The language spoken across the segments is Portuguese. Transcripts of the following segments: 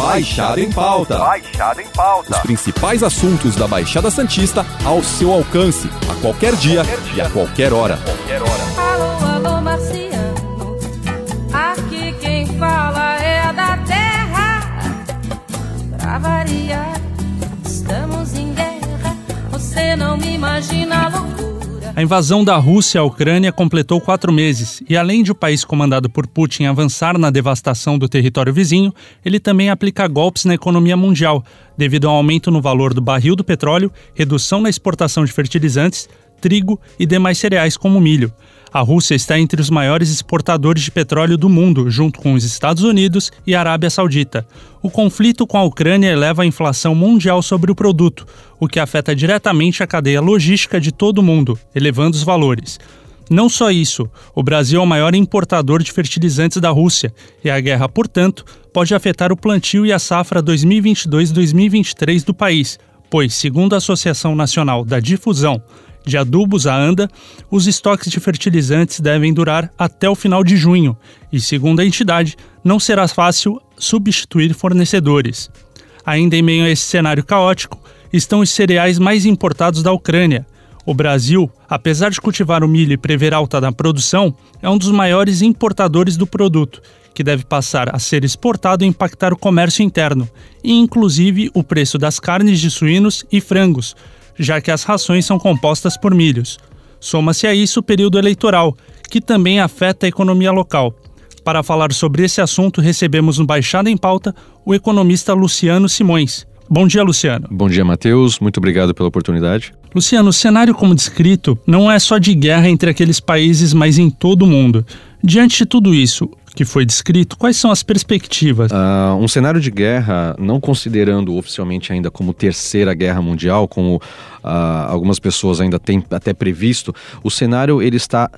Baixada em Pauta. Baixada em Pauta. Os principais assuntos da Baixada Santista ao seu alcance, a qualquer dia, qualquer dia. e a qualquer hora. Qualquer hora. Alô, alô, Marciano. Aqui quem fala é da terra. Pra variar, estamos em guerra. Você não me imagina a invasão da Rússia à Ucrânia completou quatro meses e, além de o país comandado por Putin avançar na devastação do território vizinho, ele também aplica golpes na economia mundial, devido ao aumento no valor do barril do petróleo, redução na exportação de fertilizantes, trigo e demais cereais como milho. A Rússia está entre os maiores exportadores de petróleo do mundo, junto com os Estados Unidos e a Arábia Saudita. O conflito com a Ucrânia eleva a inflação mundial sobre o produto, o que afeta diretamente a cadeia logística de todo o mundo, elevando os valores. Não só isso, o Brasil é o maior importador de fertilizantes da Rússia e a guerra, portanto, pode afetar o plantio e a safra 2022-2023 do país, pois, segundo a Associação Nacional da Difusão de adubos à ANDA, os estoques de fertilizantes devem durar até o final de junho e, segundo a entidade, não será fácil substituir fornecedores. Ainda em meio a esse cenário caótico, estão os cereais mais importados da Ucrânia. O Brasil, apesar de cultivar o milho e prever alta na produção, é um dos maiores importadores do produto, que deve passar a ser exportado e impactar o comércio interno, e inclusive o preço das carnes de suínos e frangos, já que as rações são compostas por milhos. Soma-se a isso o período eleitoral, que também afeta a economia local. Para falar sobre esse assunto, recebemos no Baixada em Pauta o economista Luciano Simões. Bom dia, Luciano. Bom dia, Matheus. Muito obrigado pela oportunidade. Luciano, o cenário como descrito não é só de guerra entre aqueles países, mas em todo o mundo. Diante de tudo isso, que foi descrito, quais são as perspectivas? Uh, um cenário de guerra, não considerando oficialmente ainda como terceira guerra mundial, como uh, algumas pessoas ainda têm até previsto, o cenário ele está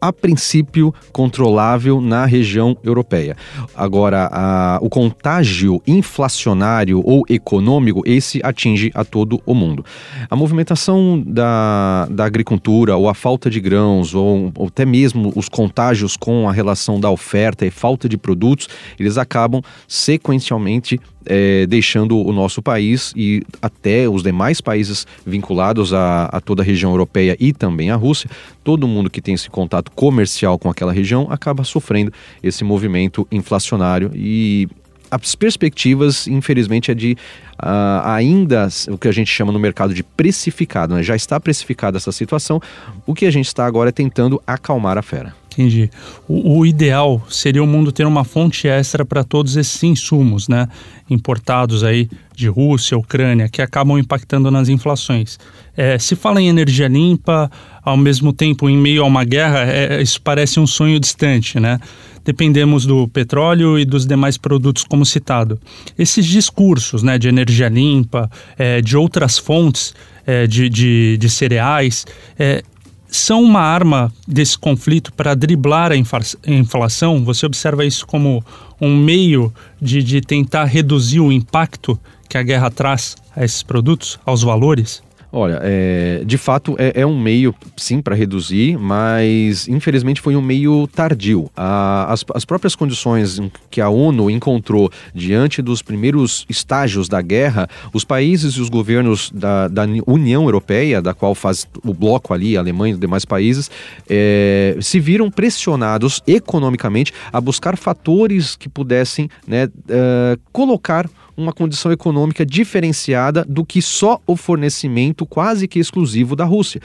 a princípio controlável na região europeia. Agora, a, o contágio inflacionário ou econômico, esse atinge a todo o mundo. A movimentação da, da agricultura ou a falta de grãos ou, ou até mesmo os contágios com a relação da oferta e falta de produtos, eles acabam sequencialmente é, deixando o nosso país e até os demais países vinculados a, a, toda a região europeia e também a Rússia, todo mundo que tem esse contato comercial com aquela região acaba sofrendo esse movimento inflacionário e as perspectivas, infelizmente, é de uh, ainda o que a gente chama no mercado de precificado, né? já está precificada essa situação, o que a gente está agora é tentando acalmar a fera. Entendi. O, o, ideal seria o mundo ter uma fonte extra para todos esses insumos, né? Importados aí de Rússia, Ucrânia, que acabam impactando nas inflações. É, se fala em energia limpa, ao mesmo tempo, em meio a uma guerra, é, isso parece um sonho distante, né? Dependemos do petróleo e dos demais produtos, como citado. Esses discursos né, de energia limpa, é, de outras fontes é, de, de, de cereais, é, são uma arma desse conflito para driblar a inflação? Você observa isso como um meio de, de tentar reduzir o impacto que a guerra traz a esses produtos, aos valores? Olha, é, de fato é, é, um meio, sim, para reduzir, mas infelizmente foi um meio tardio. A, as, as próprias condições que a ONU encontrou diante dos primeiros estágios da guerra, os países e os governos da, da União Europeia, da qual faz o bloco ali, a Alemanha e os demais países, é, se viram pressionados economicamente a buscar fatores que pudessem né, uh, colocar uma condição econômica diferenciada do que só o fornecimento quase que exclusivo da Rússia.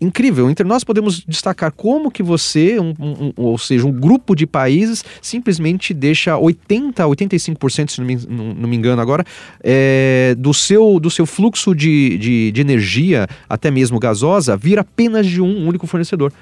Incrível. Entre nós podemos destacar como que você, um, um, ou seja, um grupo de países, simplesmente deixa 80, 85%, se não me, não, me engano agora, é, do, seu, do seu fluxo de, de, de energia, até mesmo gasosa, vir apenas de um único fornecedor.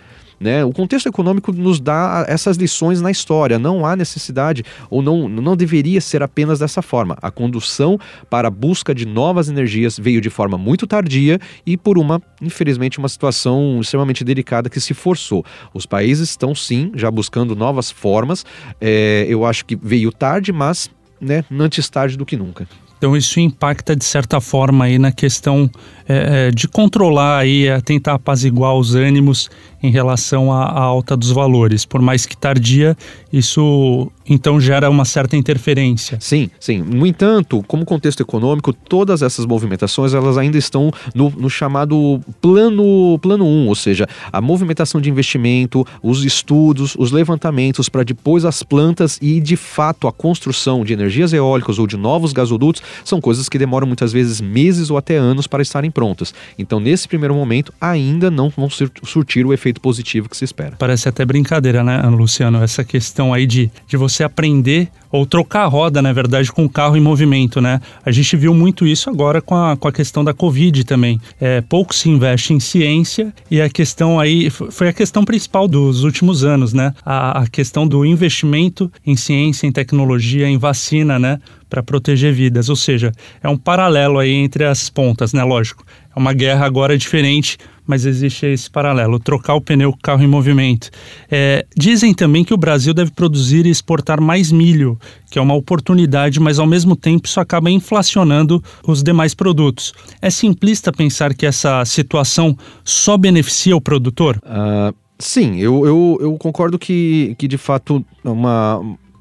Né? O contexto econômico nos dá essas lições na história. Não há necessidade, ou não, não deveria ser apenas dessa forma. A condução para a busca de novas energias veio de forma muito tardia e por uma, infelizmente, uma situação extremamente delicada que se forçou. Os países estão sim já buscando novas formas. É, eu acho que veio tarde, mas né, antes tarde do que nunca. Então isso impacta de certa forma aí na questão é, é de controlar aí, é, tentar apaziguar os ânimos em relação à, à, alta dos valores. Por mais que tardia, isso então gera uma certa interferência. Sim, sim. No entanto, como contexto econômico, todas essas movimentações elas ainda estão no, no chamado plano plano 1, ou seja, a movimentação de investimento, os estudos, os levantamentos para depois as plantas e de fato a construção de energias eólicas ou de novos gasodutos são coisas que demoram muitas vezes meses ou até anos para estarem prontas. Então, nesse primeiro momento, ainda não vão surtir o efeito positivo que se espera. Parece até brincadeira, né, Luciano? Essa questão aí de, de você aprender ou trocar a roda, na verdade, com o carro em movimento, né? A gente viu muito isso agora com a, com a questão da Covid também. É, pouco se investe em ciência e a questão aí foi a questão principal dos últimos anos, né? A, a questão do investimento em ciência, em tecnologia, em vacina, né? Para proteger vidas. Ou seja, é um paralelo aí entre as pontas, né? Lógico. É uma guerra agora diferente, mas existe esse paralelo, trocar o pneu carro em movimento. É, dizem também que o Brasil deve produzir e exportar mais milho, que é uma oportunidade, mas ao mesmo tempo isso acaba inflacionando os demais produtos. É simplista pensar que essa situação só beneficia o produtor? Uh, sim, eu, eu, eu concordo que, que de fato uma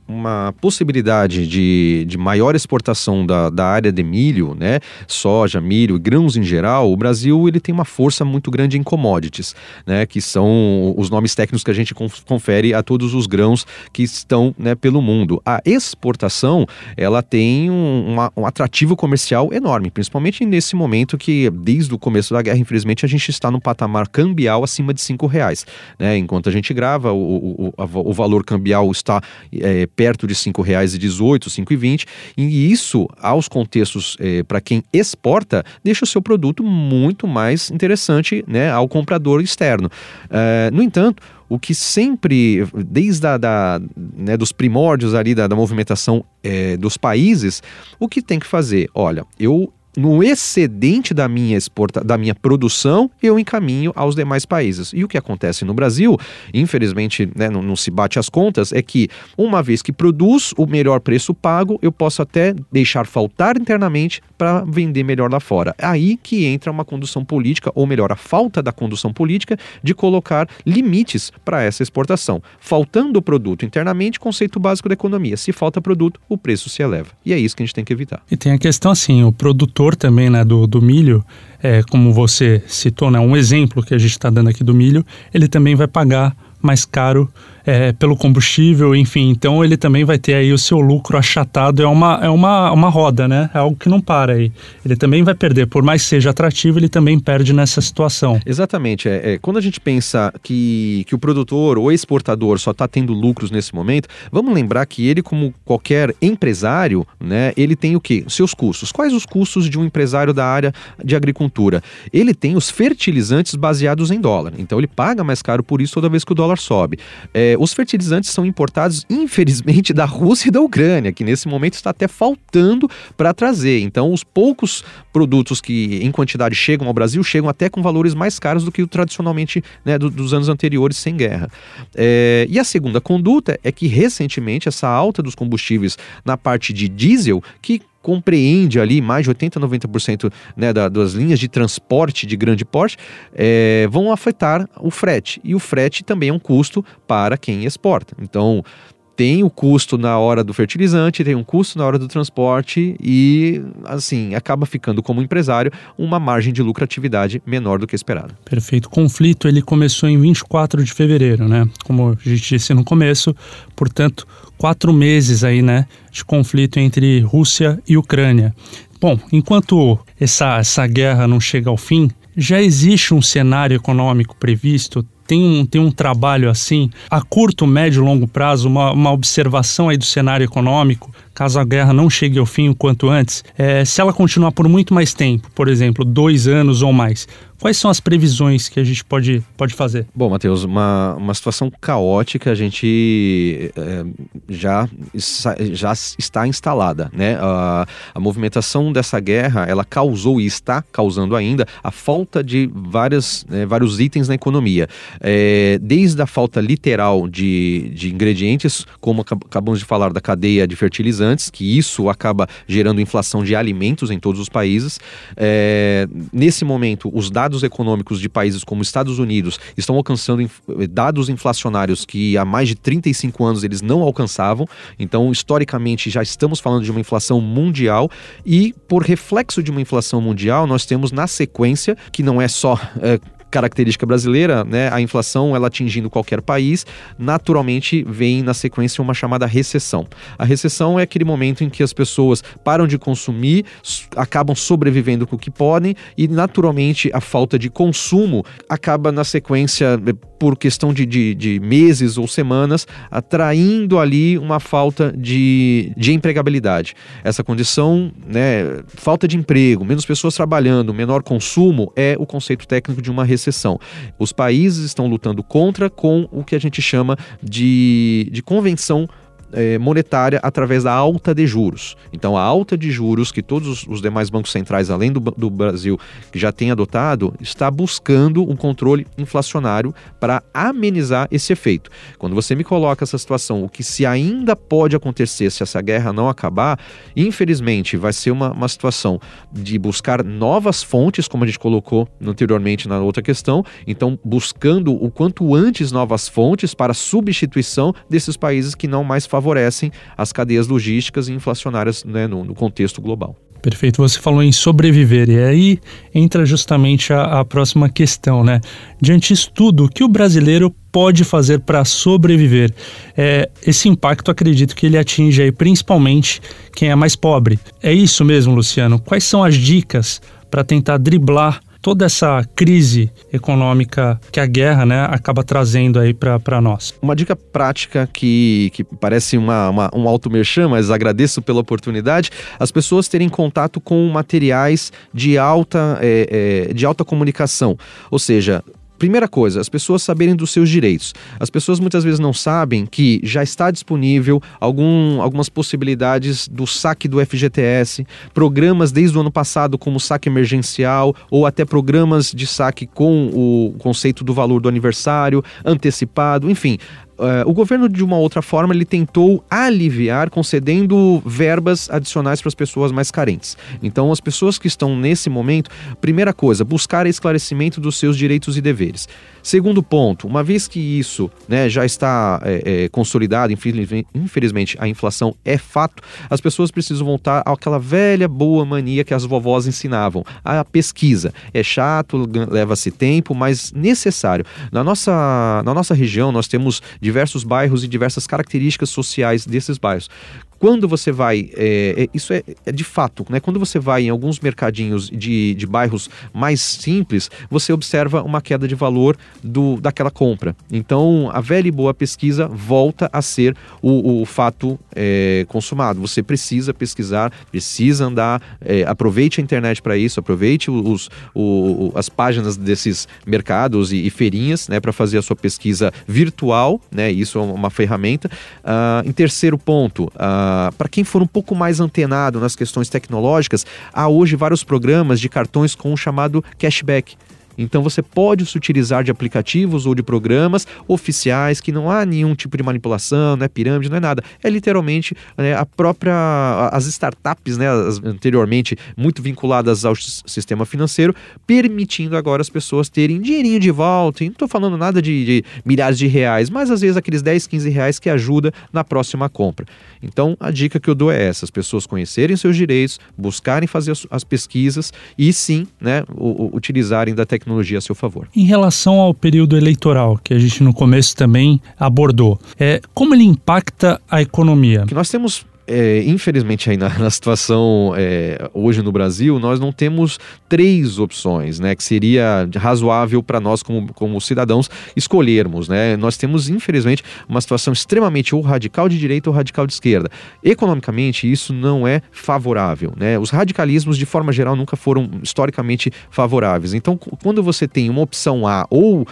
uma possibilidade de, de maior exportação da, da área de milho, né, soja, milho grãos em geral, o Brasil ele tem uma força muito grande em commodities, né, que são os nomes técnicos que a gente confere a todos os grãos que estão né, pelo mundo. A exportação ela tem um, uma, um atrativo comercial enorme, principalmente nesse momento que desde o começo da guerra, infelizmente, a gente está no patamar cambial acima de cinco reais, né, enquanto a gente grava o, o, o, o valor cambial está é, perto de R$ 5,18, R$ 5,20, e isso, aos contextos eh, para quem exporta, deixa o seu produto muito mais interessante né, ao comprador externo. Uh, no entanto, o que sempre, desde a, da, né, dos primórdios ali da, da movimentação é, dos países, o que tem que fazer? Olha, eu no excedente da minha exporta, da minha produção, eu encaminho aos demais países. E o que acontece no Brasil, infelizmente, né, não, não, se bate as contas, é que uma vez que produz o melhor preço pago, eu posso até deixar faltar internamente para vender melhor lá fora. Aí que entra uma condução política, ou melhor, a falta da condução política de colocar limites para essa exportação. Faltando o produto internamente, conceito básico da economia. Se falta produto, o preço se eleva. E é isso que a gente tem que evitar. E tem a questão assim, o produtor também né, do, do milho, é, como você citou, né, um exemplo que a gente está dando aqui do milho, ele também vai pagar mais caro é, pelo combustível, enfim. Então ele também vai ter aí o seu lucro achatado. É uma, é uma, uma roda, né? É algo que não para aí. Ele também vai perder. Por mais que seja atrativo, ele também perde nessa situação. Exatamente. É, é quando a gente pensa que, que o produtor ou exportador só está tendo lucros nesse momento, vamos lembrar que ele, como qualquer empresário, né, ele tem o quê? Seus custos. Quais os custos de um empresário da área de agricultura? Ele tem os fertilizantes baseados em dólar. Então ele paga mais caro por isso toda vez que o dólar sobe. É, os fertilizantes são importados, infelizmente, da Rússia e da Ucrânia, que nesse momento está até faltando para trazer. Então, os poucos produtos que em quantidade chegam ao Brasil chegam até com valores mais caros do que o tradicionalmente né, do, dos anos anteriores sem guerra. É, e a segunda conduta é que recentemente essa alta dos combustíveis na parte de diesel, que compreende ali mais de 80, 90% né, da, das linhas de transporte de grande porte, é, vão afetar o frete. E o frete também é um custo para quem exporta. Então, tem o custo na hora do fertilizante, tem um custo na hora do transporte e, assim, acaba ficando como empresário uma margem de lucratividade menor do que esperado. Perfeito. O conflito ele começou em 24 de fevereiro, né? Como a gente disse no começo, portanto, quatro meses aí, né, de conflito entre Rússia e Ucrânia. Bom, enquanto essa, essa guerra não chega ao fim, já existe um cenário econômico previsto tem um, tem um trabalho assim, a curto, médio e longo prazo, uma, uma observação aí do cenário econômico, caso a guerra não chegue ao fim o quanto antes, é, se ela continuar por muito mais tempo, por exemplo, dois anos ou mais, Quais são as previsões que a gente pode, pode fazer? Bom, Matheus, uma, uma situação caótica a gente é, já, já está instalada. Né? A, a movimentação dessa guerra ela causou e está causando ainda a falta de várias, né, vários itens na economia. É, desde a falta literal de, de ingredientes, como acabamos de falar da cadeia de fertilizantes, que isso acaba gerando inflação de alimentos em todos os países. É, nesse momento, os dados dados econômicos de países como Estados Unidos estão alcançando inf dados inflacionários que há mais de 35 anos eles não alcançavam. Então, historicamente, já estamos falando de uma inflação mundial e, por reflexo de uma inflação mundial, nós temos na sequência, que não é só. É, característica brasileira, né, a inflação ela atingindo qualquer país, naturalmente vem na sequência uma chamada recessão. A recessão é aquele momento em que as pessoas param de consumir, acabam sobrevivendo com o que podem e naturalmente a falta de consumo acaba na sequência por questão de, de, de meses ou semanas, atraindo ali uma falta de, de empregabilidade. Essa condição, né, falta de emprego, menos pessoas trabalhando, menor consumo, é o conceito técnico de uma recessão. Os países estão lutando contra com o que a gente chama de, de convenção é, monetária através da alta de juros. Então, a alta de juros que todos os demais bancos centrais, além do, do Brasil, que já têm adotado, está buscando um controle inflacionário para amenizar esse efeito. Quando você me coloca essa situação, o que se ainda pode acontecer se essa guerra não acabar, infelizmente vai ser uma, uma situação de buscar novas fontes, como a gente colocou anteriormente na outra questão, então buscando o quanto antes novas fontes para substituição desses países que não mais favorecem as cadeias logísticas e inflacionárias né, no, no contexto global. Perfeito, você falou em sobreviver, e aí entra justamente a, a, próxima questão, né? Diante disso tudo, o que o brasileiro pode fazer para sobreviver? É, esse impacto, acredito que ele atinge aí principalmente quem é mais pobre. É isso mesmo, Luciano? Quais são as dicas para tentar driblar toda essa crise econômica que a guerra né, acaba trazendo aí para nós. Uma dica prática que, que parece uma, uma, um auto-merchan, mas agradeço pela oportunidade, as pessoas terem contato com materiais de alta, é, é, de alta comunicação. Ou seja, Primeira coisa, as pessoas saberem dos seus direitos. As pessoas muitas vezes não sabem que já está disponível algum, algumas possibilidades do saque do FGTS, programas desde o ano passado como saque emergencial ou até programas de saque com o conceito do valor do aniversário, antecipado, enfim o governo, de uma outra forma, ele tentou aliviar concedendo verbas adicionais para as pessoas mais carentes. Então, as pessoas que estão nesse momento, primeira coisa, buscar esclarecimento dos seus direitos e deveres. Segundo ponto, uma vez que isso né, já está é, é, consolidado, infelizmente a inflação é fato, as pessoas precisam voltar àquela velha boa mania que as vovós ensinavam, a pesquisa. É chato, leva-se tempo, mas necessário. Na nossa, na nossa região, nós temos diversos bairros e diversas características sociais desses bairros. Quando você vai, é, é, isso é, é, de fato, né? Quando você vai em alguns mercadinhos de, de bairros mais simples, você observa uma queda de valor do, daquela compra. Então, a velha e boa pesquisa volta a ser o, o fato é, consumado. Você precisa pesquisar, precisa andar, é, aproveite a internet para isso, aproveite os, o, as páginas desses mercados e, e feirinhas, né, para fazer a sua pesquisa virtual, né? Isso é uma ferramenta. Uh, em terceiro ponto, uh, para quem for um pouco mais antenado nas questões tecnológicas, há hoje vários programas de cartões com o chamado cashback. Então você pode se utilizar de aplicativos ou de programas oficiais que não há nenhum tipo de manipulação, não é pirâmide, não é nada. É literalmente né, a própria as startups, né, as, anteriormente muito vinculadas ao sistema financeiro, permitindo agora as pessoas terem dinheirinho de volta. E não estou falando nada de, de, milhares de reais, mas às vezes aqueles 10, 15 reais que ajuda na próxima compra. Então a dica que eu dou é essa: as pessoas conhecerem seus direitos, buscarem fazer as, as pesquisas e sim, né, utilizarem da tecnologia tecnologia a seu favor. Em relação ao período eleitoral, que a gente no começo também abordou, é, como ele impacta a economia? Que nós temos é, infelizmente aí na, na situação é, hoje no Brasil, nós não temos três opções, né, que seria razoável para nós como, como cidadãos escolhermos, né? Nós temos infelizmente uma situação extremamente ou radical de direita ou radical de esquerda. Economicamente isso não é favorável, né? Os radicalismos de forma geral nunca foram historicamente favoráveis. Então, quando você tem uma opção A ou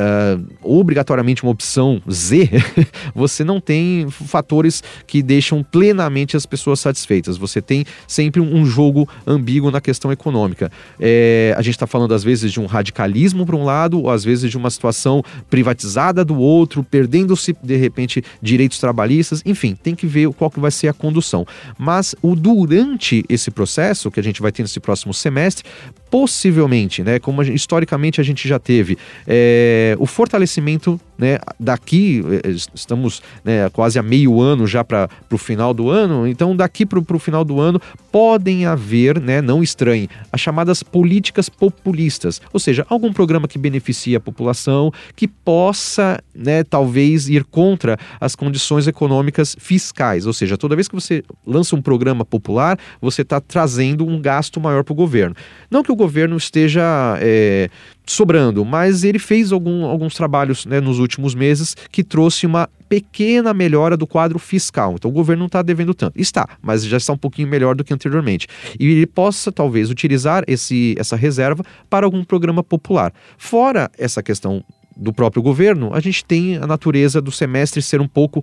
uh, obrigatoriamente uma opção Z, você não tem fatores que deixam plenamente as pessoas satisfeitas. Você tem sempre um jogo ambíguo na questão econômica. É, a gente está falando às vezes de um radicalismo para um lado, ou às vezes de uma situação privatizada do outro, perdendo-se de repente direitos trabalhistas. Enfim, tem que ver qual que vai ser a condução. Mas o durante esse processo que a gente vai ter nesse próximo semestre possivelmente, né, como a gente, historicamente a gente já teve, é, o fortalecimento né, daqui, é, estamos né, quase a meio ano já para o final do ano, então daqui para o final do ano podem haver, né, não estranhe, as chamadas políticas populistas, ou seja, algum programa que beneficie a população, que possa, né, talvez ir contra as condições econômicas fiscais, ou seja, toda vez que você lança um programa popular, você está trazendo um gasto maior para o governo. Não que o governo esteja é, sobrando, mas ele fez algum, alguns trabalhos né, nos últimos meses que trouxe uma pequena melhora do quadro fiscal. Então o governo não está devendo tanto. Está, mas já está um pouquinho melhor do que anteriormente. E ele possa, talvez, utilizar esse, essa reserva para algum programa popular. Fora essa questão do próprio governo, a gente tem a natureza do semestre ser um pouco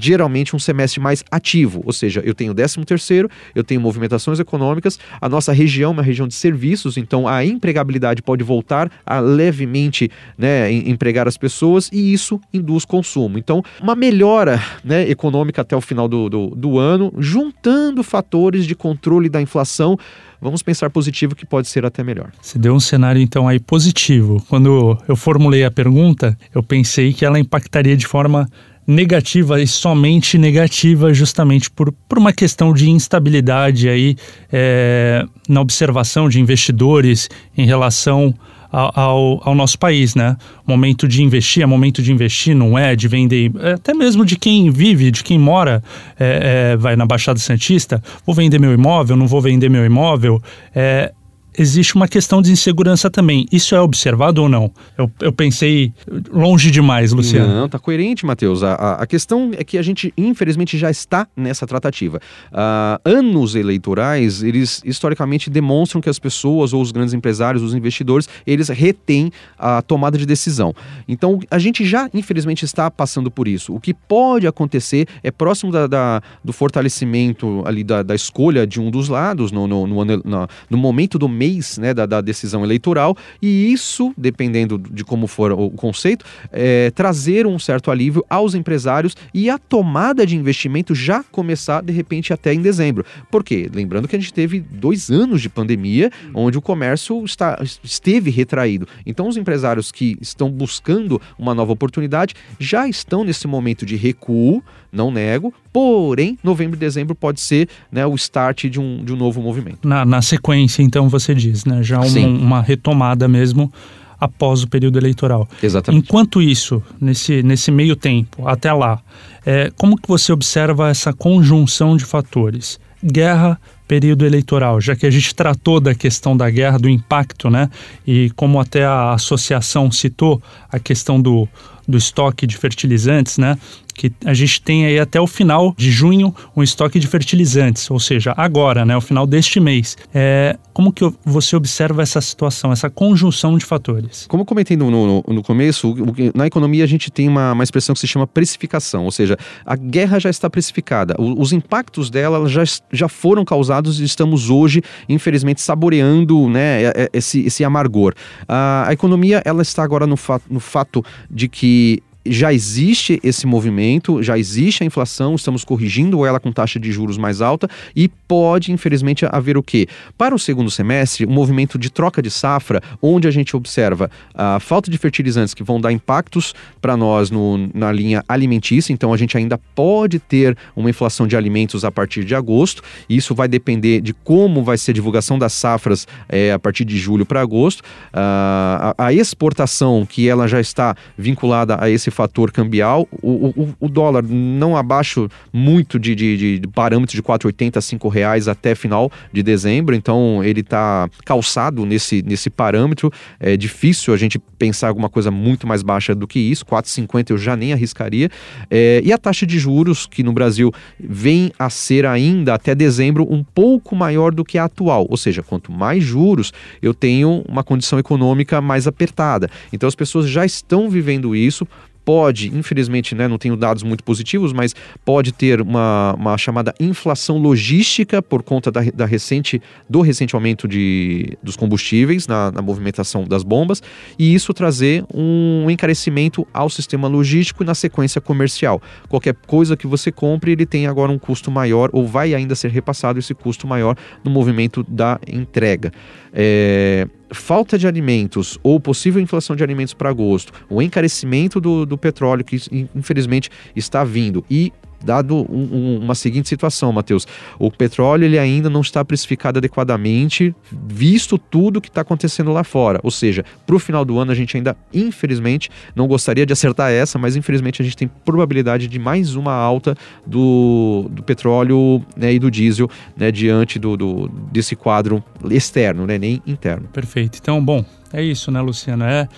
geralmente um semestre mais ativo, ou seja, eu tenho 13 terceiro, eu tenho movimentações econômicas, a nossa região é uma região de serviços, então a empregabilidade pode voltar a levemente né, empregar as pessoas e isso induz consumo. Então, uma melhora né, econômica até o final do, do, do ano, juntando fatores de controle da inflação, vamos pensar positivo que pode ser até melhor. Você deu um cenário então aí positivo. Quando eu formulei a pergunta, eu pensei que ela impactaria de forma negativa e somente negativa, justamente por, por uma questão de instabilidade aí é, na observação de investidores em relação ao, ao, nosso país, né? Momento de investir, é momento de investir, não é de vender, é até mesmo de quem vive, de quem mora, é, é, vai na Baixada Santista, vou vender meu imóvel, não vou vender meu imóvel, é, existe uma questão de insegurança também. Isso é observado ou não? Eu, eu pensei longe demais, Luciano. Não, tá coerente, Matheus. A, a, questão é que a gente, infelizmente, já está nessa tratativa. Uh, anos eleitorais, eles historicamente demonstram que as pessoas, ou os grandes empresários, os investidores, eles retêm a tomada de decisão. Então, a gente já, infelizmente, está passando por isso. O que pode acontecer é próximo da, da do fortalecimento ali da, da, escolha de um dos lados, no, no, no, no, no momento do meio mês né, da, da, decisão eleitoral, e isso, dependendo de como for o conceito, é, trazer um certo alívio aos empresários e a tomada de investimento já começar, de repente, até em dezembro. Por quê? Lembrando que a gente teve dois anos de pandemia, onde o comércio está, esteve retraído. Então, os empresários que estão buscando uma nova oportunidade já estão nesse momento de recuo, não nego, porém, novembro e dezembro pode ser né, o start de um, de um novo movimento. Na, na sequência, então, você diz, né? Já um, uma retomada mesmo após o período eleitoral. Exatamente. Enquanto isso, nesse, nesse meio tempo, até lá, é, como que você observa essa conjunção de fatores? Guerra, período eleitoral, já que a gente tratou da questão da guerra, do impacto, né? E como até a associação citou a questão do, do estoque de fertilizantes, né? Que a gente tem aí até o final de junho um estoque de fertilizantes, ou seja, agora, né, o final deste mês. É, como que você observa essa situação, essa conjunção de fatores? Como comentei no, no, no começo, na economia a gente tem uma, uma expressão que se chama precificação, ou seja, a guerra já está precificada, os impactos dela já, já foram causados e estamos hoje, infelizmente, saboreando né, esse, esse amargor. A, a economia ela está agora no, fa no fato de que já existe esse movimento, já existe a inflação, estamos corrigindo ela com taxa de juros mais alta e pode, infelizmente, haver o quê? Para o segundo semestre, um movimento de troca de safra, onde a gente observa a falta de fertilizantes que vão dar impactos para nós no, na linha alimentícia, então a gente ainda pode ter uma inflação de alimentos a partir de agosto, isso vai depender de como vai ser a divulgação das safras é, a partir de julho para agosto. Uh, a, a exportação, que ela já está vinculada a esse fator cambial, o, o, o dólar não abaixo muito de, de, de parâmetros de 4,80 a 5 reais até final de dezembro, então ele está calçado nesse, nesse parâmetro. É difícil a gente pensar alguma coisa muito mais baixa do que isso, 4,50 eu já nem arriscaria. É, e a taxa de juros, que no Brasil vem a ser ainda até dezembro um pouco maior do que a atual, ou seja, quanto mais juros, eu tenho uma condição econômica mais apertada. Então as pessoas já estão vivendo isso pode, infelizmente, né, não tenho dados muito positivos, mas pode ter uma, uma chamada inflação logística por conta da, da recente, do recente aumento de, dos combustíveis na, na movimentação das bombas, e isso trazer um encarecimento ao sistema logístico e na sequência comercial. Qualquer coisa que você compre, ele tem agora um custo maior, ou vai ainda ser repassado esse custo maior no movimento da entrega. É, falta de alimentos ou possível inflação de alimentos para agosto, o encarecimento do, do petróleo que infelizmente está vindo e dado um, um, uma seguinte situação, Matheus. O petróleo ele ainda não está precificado adequadamente, visto tudo que está acontecendo lá fora. Ou seja, para o final do ano a gente ainda, infelizmente, não gostaria de acertar essa, mas infelizmente a gente tem probabilidade de mais uma alta do, do petróleo né, e do diesel né, diante do, do, desse quadro externo, né, nem interno. Perfeito. Então, bom, é isso, né, Luciano? É,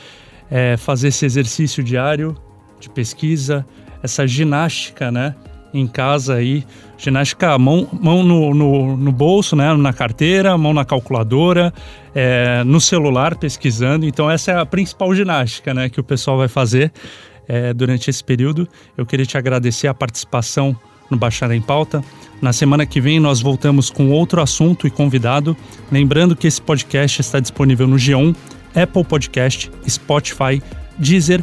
é fazer esse exercício diário de pesquisa, essa ginástica, né? Em casa aí, ginástica, mão, mão no, no, no, bolso, né, na carteira, mão na calculadora, é, no celular pesquisando. Então essa é a principal ginástica, né, que o pessoal vai fazer é, durante esse período. Eu queria te agradecer a participação no Baixar em Pauta. Na semana que vem nós voltamos com outro assunto e convidado. Lembrando que esse podcast está disponível no G1, Apple Podcast, Spotify, Deezer,